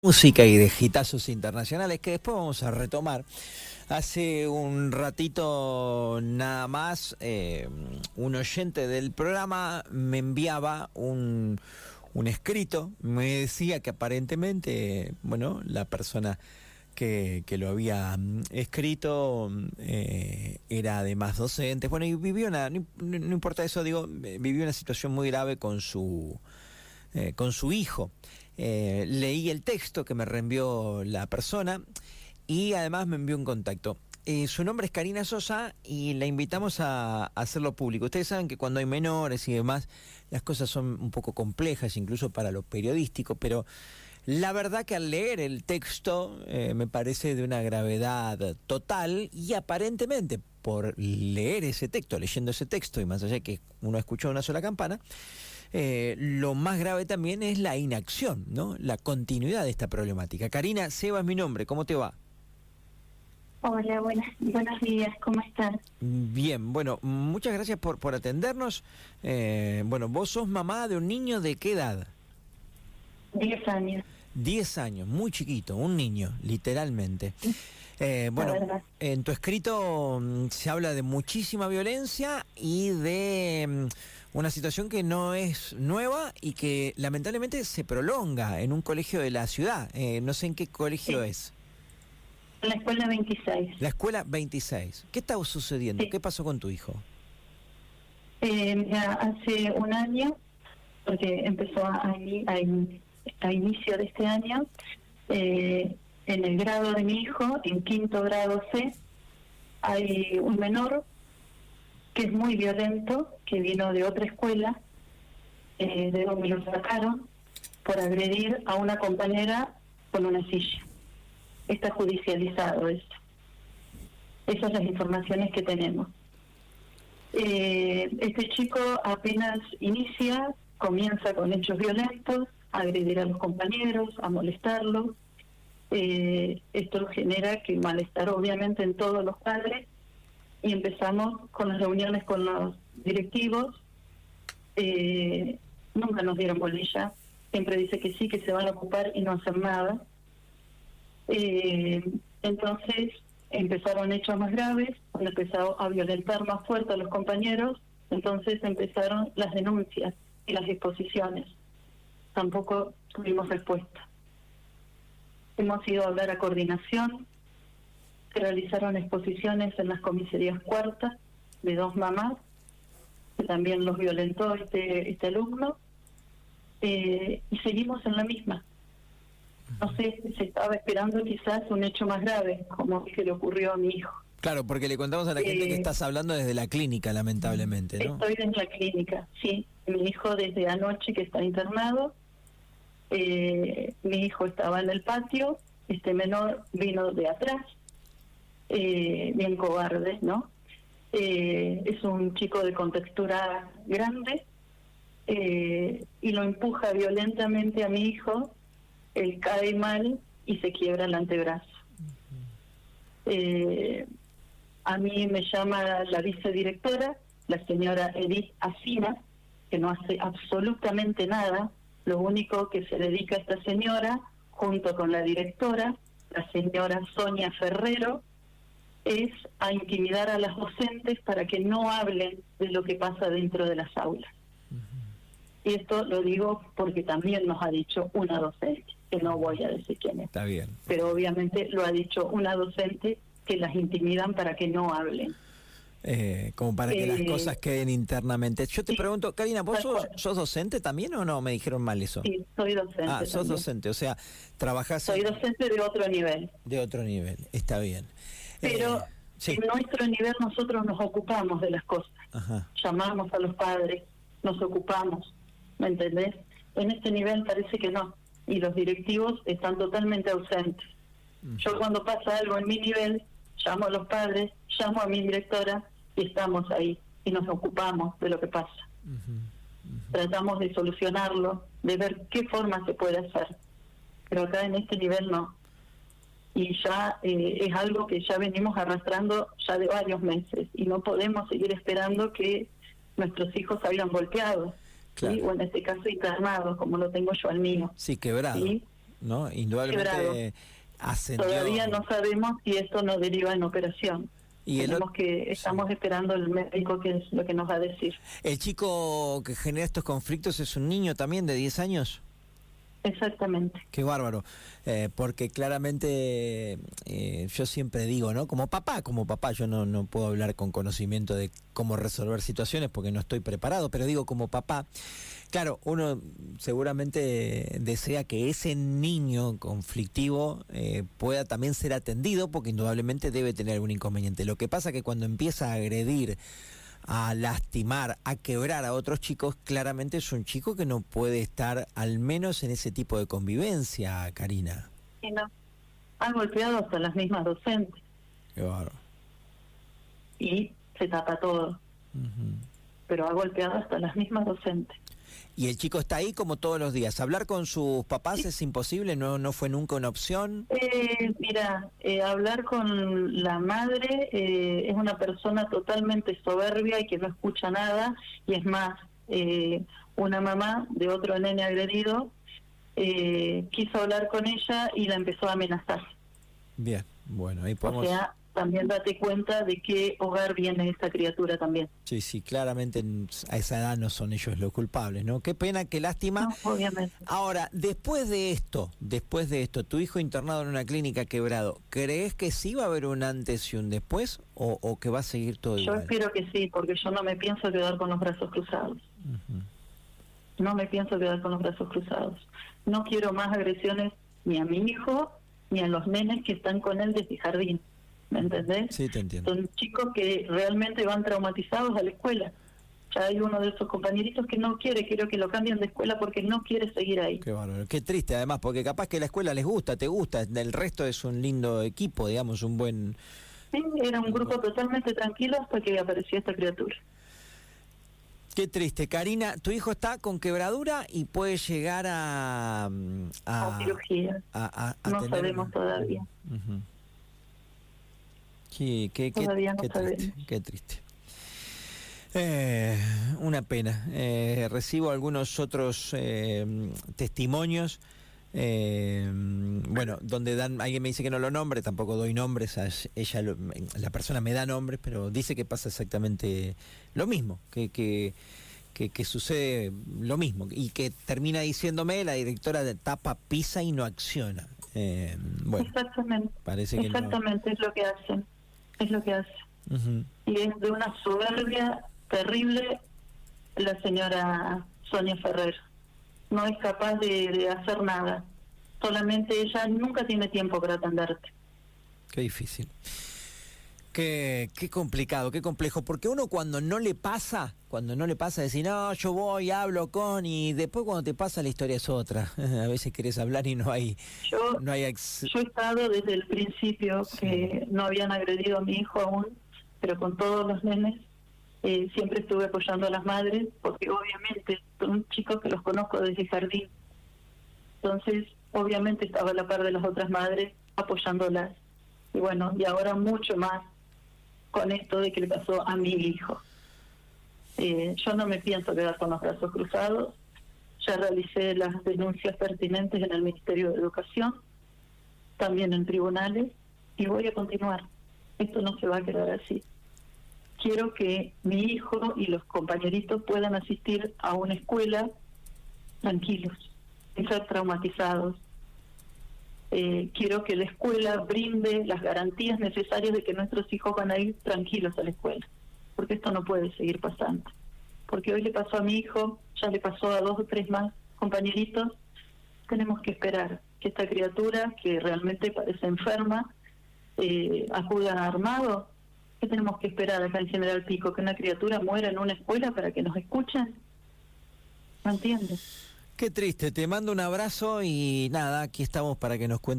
música y de gitazos internacionales que después vamos a retomar. Hace un ratito nada más, eh, un oyente del programa me enviaba un, un, escrito, me decía que aparentemente, bueno, la persona que, que lo había mm, escrito eh, era además docente, bueno, y vivió una, no, importa eso, digo, vivió una situación muy grave con su, eh, con su hijo. Eh, leí el texto que me reenvió la persona y además me envió un contacto. Eh, su nombre es Karina Sosa y la invitamos a, hacerlo público. Ustedes saben que cuando hay menores y demás, las cosas son un poco complejas, incluso para lo periodístico, pero la verdad que al leer el texto eh, me parece de una gravedad total y aparentemente por leer ese texto, leyendo ese texto y más allá de que uno escuchó una sola campana, eh, lo más grave también es la inacción, ¿no? La continuidad de esta problemática. Karina, Seba es mi nombre, ¿cómo te va? Hola, buenas, buenos días, ¿cómo estás? Bien, bueno, muchas gracias por, por atendernos. Eh, bueno, vos sos mamá de un niño de qué edad? Diez años. Diez años, muy chiquito, un niño, literalmente. Eh, bueno, en tu escrito mm, se habla de muchísima violencia y de mm, una situación que no es nueva y que lamentablemente se prolonga en un colegio de la ciudad. Eh, no sé en qué colegio Sí. es. La escuela 26. La escuela 26. ¿Qué está sucediendo? Sí. ¿Qué pasó con tu hijo? Eh, mira, hace un año, porque empezó a, a, a inicio de este año, eh, en el grado de mi hijo, en quinto grado C, hay un menor que es muy violento, que vino de otra escuela, eh, de donde lo sacaron, por agredir a una compañera con una silla. Está judicializado esto. Esas son las informaciones que tenemos. Eh, este chico apenas inicia, comienza con hechos violentos, a agredir a los compañeros, a molestarlos. Eh, esto genera que malestar obviamente en todos los padres y empezamos con las reuniones con los directivos. Eh, nunca nos dieron bolilla, siempre dice que sí, que se van a ocupar y no hacer nada. Eh, entonces empezaron hechos más graves, cuando empezó a violentar más fuerte a los compañeros, entonces empezaron las denuncias y las exposiciones. Tampoco tuvimos respuesta. Hemos ido a hablar a coordinación, se realizaron exposiciones en las comisarías cuartas de dos mamás, que también los violentó este, este alumno, eh, y seguimos en la misma. No sé, se estaba esperando quizás un hecho más grave, como el que le ocurrió a mi hijo. Claro, porque le contamos a la gente que Eh, estás hablando desde la clínica, lamentablemente, ¿no? Estoy en la clínica, sí. Mi hijo desde anoche que está internado, eh, mi hijo estaba en el patio, este menor vino de atrás, eh, bien cobarde, ¿no? Eh, es un chico de contextura grande eh, y lo empuja violentamente a mi hijo, él cae mal y se quiebra el antebrazo. Eh, a mí me llama la vicedirectora, la señora Edith Asina, que no hace absolutamente nada. Lo único que se dedica a esta señora, junto con la directora, la señora Sonia Ferrero, es a intimidar a las docentes para que no hablen de lo que pasa dentro de las aulas. Y esto lo digo porque también nos ha dicho una docente, que no voy a decir quién es, Está bien. pero obviamente lo ha dicho una docente que las intimidan para que no hablen. Eh, como para que las cosas queden internamente. Yo te pregunto, Karina, ¿vos sos, sos docente también o no? Me dijeron mal eso. Sí, soy docente. ah, sos también. docente, o sea, trabajás Soy en- docente de otro nivel. de otro nivel. Está bien. Pero Eh, sí. en nuestro nivel nosotros nos ocupamos de las cosas. Ajá. Llamamos a los padres, nos ocupamos. ¿Me entendés? En este nivel parece que no. Y los directivos están totalmente ausentes. Yo cuando pasa algo en mi nivel, llamo a los padres, llamo a mi directora y estamos ahí y nos ocupamos de lo que pasa. Tratamos de solucionarlo, de ver qué forma se puede hacer. Pero acá en este nivel no. Y ya eh, es algo que ya venimos arrastrando ya de varios meses y no podemos seguir esperando que nuestros hijos salgan golpeados. ¿sí? Claro. O en este caso internados, como lo tengo yo al mío. Sí, quebrado. ¿sí? ¿no? Indudablemente ascendió. Todavía no sabemos si esto nos deriva en operación. Y Tenemos que estamos esperando el médico que es lo que nos va a decir. ¿El chico que genera estos conflictos es un niño también de 10 años? Exactamente. Qué bárbaro, eh, porque claramente eh, yo siempre digo, ¿no? Como papá, como papá, yo no, no puedo hablar con conocimiento de cómo resolver situaciones porque no estoy preparado, pero digo como papá, claro, uno seguramente desea que ese niño conflictivo eh, pueda también ser atendido porque indudablemente debe tener algún inconveniente. Lo que pasa que cuando empieza a agredir a lastimar, a quebrar a otros chicos, claramente es un chico que no puede estar al menos en ese tipo de convivencia, Karina. Sí, no. Han golpeado hasta las mismas docentes. Qué barro. Y se tapa todo. Pero ha golpeado hasta las mismas docentes. Y el chico está ahí como todos los días. ¿Hablar con sus papás es imposible? ¿No, no fue nunca una opción? Eh, mira, eh, hablar con la madre eh, es una persona totalmente soberbia y que no escucha nada. Y es más, una mamá de otro nene agredido quiso hablar con ella y la empezó a amenazar. Bien, bueno, ahí podemos también date cuenta de qué hogar viene esta criatura también. Sí, sí, claramente a esa edad no son ellos los culpables, ¿no? Qué pena, qué lástima. obviamente. Ahora, después de esto, después de esto, tu hijo internado en una clínica quebrado, ¿crees que sí va a haber un antes y un después o, que va a seguir todo yo igual? Yo espero que sí, porque yo no me pienso quedar con los brazos cruzados. No me pienso quedar con los brazos cruzados. No quiero más agresiones ni a mi hijo ni a los nenes que están con él desde jardín. ¿Me entendés? Sí, te entiendo. Son chicos que realmente van traumatizados a la escuela. Ya hay uno de esos compañeritos que no quiere, quiero que lo cambien de escuela porque no quiere seguir ahí. Qué bárbaro, qué triste además, porque capaz que la escuela les gusta, te gusta, el resto es un lindo equipo, digamos, un buen... Sí, era un grupo totalmente tranquilo hasta que apareció esta criatura. Qué triste. Karina, tu hijo está con quebradura y puede llegar a... A, cirugía. no sabemos todavía. Qué, qué, qué, triste, qué triste. Eh, una pena. Eh, recibo algunos otros eh, testimonios. bueno, donde dan, alguien me dice que no lo nombre, tampoco doy nombres, ella, la persona me da nombres, pero dice que pasa exactamente lo mismo, que, que, que, sucede lo mismo y que termina diciéndome la directora de tapa pisa y no acciona. bueno, exactamente, parece que exactamente es lo que hacen es lo que hace. Y es de una soberbia terrible la señora Sonia Ferrer. No es capaz de, hacer nada. Solamente ella nunca tiene tiempo para atenderte. Qué difícil. Qué, qué, complicado, qué complejo, porque uno cuando no le pasa, cuando no le pasa decir, no, yo voy, hablo con, y después cuando te pasa la historia es otra. A veces querés hablar y no hay... Yo, no hay yo he estado desde el principio que no habían agredido a mi hijo aún, pero con todos los nenes eh, siempre estuve apoyando a las madres, porque obviamente son chicos que los conozco desde el jardín. Entonces, obviamente estaba a la par de las otras madres apoyándolas. Y bueno, y ahora mucho más con esto de que le pasó a mi hijo. Eh, yo no me pienso quedar con los brazos cruzados. Ya realicé las denuncias pertinentes en el Ministerio de Educación, también en tribunales, y voy a continuar. Esto no se va a quedar así. Quiero que mi hijo y los compañeritos puedan asistir a una escuela tranquilos, ser traumatizados, eh, quiero que la escuela brinde las garantías necesarias de que nuestros hijos van a ir tranquilos a la escuela, porque esto no puede seguir pasando. Porque hoy le pasó a mi hijo, ya le pasó a dos o tres más compañeritos, tenemos que esperar que esta criatura, que realmente parece enferma, eh, acuda armado. ¿Qué tenemos que esperar acá en General Pico? ¿Que una criatura muera en una escuela para que nos escuchen? ¿No entiendes? Qué triste, te mando un abrazo y nada, aquí estamos para que nos cuentes.